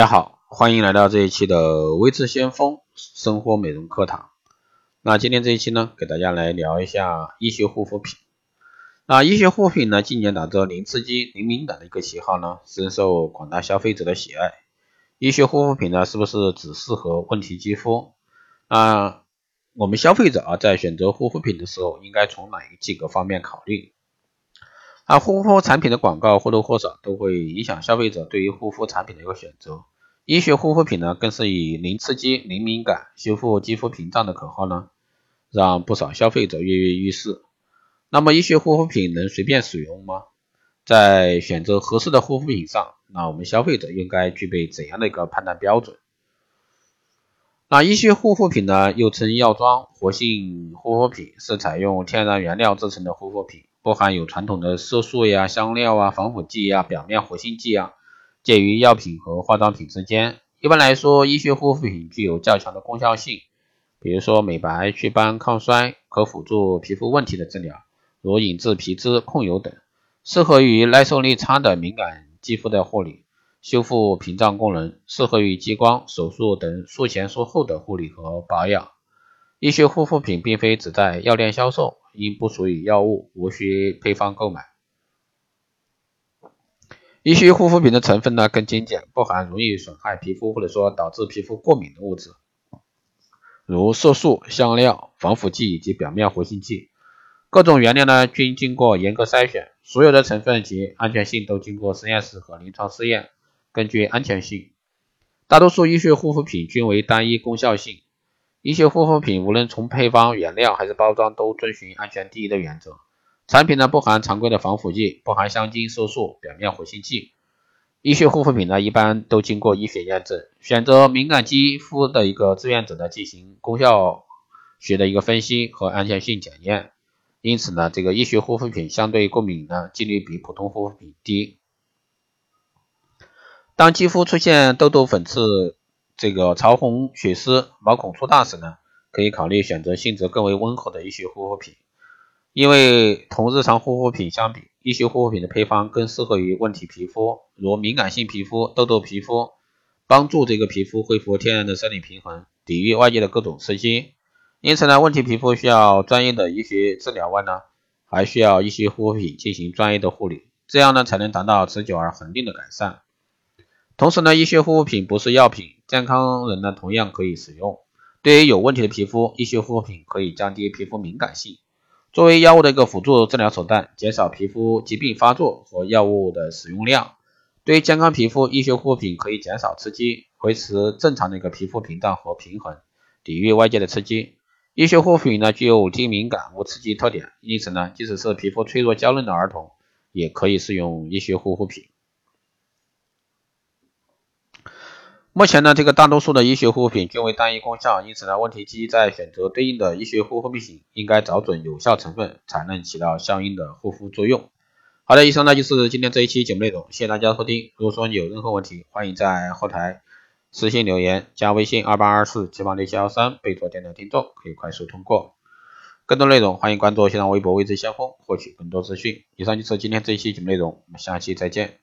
大家好，欢迎来到这一期的微智先锋生活美容课堂。那今天这一期呢，给大家来聊一下医学护肤品。那医学护肤品呢，近年打着零刺激、零敏感的一个旗号呢，深受广大消费者的喜爱。医学护肤品呢，是不是只适合问题肌肤？啊，我们消费者啊，在选择护肤品的时候，应该从哪几个方面考虑？啊，护肤产品的广告或多或少都会影响消费者对于护肤产品的一个选择。医学护肤品呢，更是以零刺激、零敏感、修复肌肤屏障的口号呢，让不少消费者跃跃欲试。那么，医学护肤品能随便使用吗？在选择合适的护肤品上，那我们消费者应该具备怎样的一个判断标准？那医学护肤品呢，又称药妆、活性护肤品，是采用天然原料制成的护肤品，不含有传统的色素呀、香料啊、防腐剂呀、表面活性剂啊。介于药品和化妆品之间。一般来说，医学护肤品具有较强的功效性，比如说美白、祛斑、抗衰，可辅助皮肤问题的治疗，如引致皮脂、控油等；适合于耐受力差的敏感肌肤的护理，修复屏障功能；适合于激光、手术等术前术后的护理和保养。医学护肤品并非只在药店销售，因不属于药物，无需配方购买。医学护肤品的成分呢更精简，不含容易损害皮肤或者说导致皮肤过敏的物质，如色素、香料、防腐剂以及表面活性剂。各种原料呢均经过严格筛选，所有的成分及安全性都经过实验室和临床试验。根据安全性，大多数医学护肤品均为单一功效性。医学护肤品无论从配方、原料还是包装，都遵循安全第一的原则。产品呢不含常规的防腐剂，不含香精、色素、表面活性剂。医学护肤品呢一般都经过医学验证，选择敏感肌肤的一个志愿者呢进行功效学的一个分析和安全性检验。因此呢，这个医学护肤品相对过敏呢几率比普通护肤品低。当肌肤出现痘痘、粉刺、这个潮红、血丝、毛孔粗大时呢，可以考虑选择性质更为温和的医学护肤品。因为同日常护肤品相比，医学护肤品的配方更适合于问题皮肤，如敏感性皮肤、痘痘皮肤，帮助这个皮肤恢复天然的生理平衡，抵御外界的各种刺激。因此呢，问题皮肤需要专业的医学治疗外呢，还需要医学护肤品进行专业的护理，这样呢才能达到持久而恒定的改善。同时呢，医学护肤品不是药品，健康人呢同样可以使用。对于有问题的皮肤，医学护肤品可以降低皮肤敏感性。作为药物的一个辅助治疗手段，减少皮肤疾病发作和药物的使用量。对于健康皮肤，医学护肤品可以减少刺激，维持正常的一个皮肤屏障和平衡，抵御外界的刺激。医学护肤品呢具有低敏感、无刺激特点，因此呢，即使是皮肤脆弱娇嫩的儿童，也可以使用医学护肤品。目前呢，这个大多数的医学护肤品均为单一功效，因此呢，问题肌在选择对应的医学护肤品，应该找准有效成分，才能起到相应的护肤作用。好的，以上呢就是今天这一期节目内容，谢谢大家收听。如果说你有任何问题，欢迎在后台私信留言，加微信二八二四七八六七幺三，备注电台听众，可以快速通过。更多内容，欢迎关注新浪微博未知先锋，获取更多资讯。以上就是今天这一期节目内容，我们下期再见。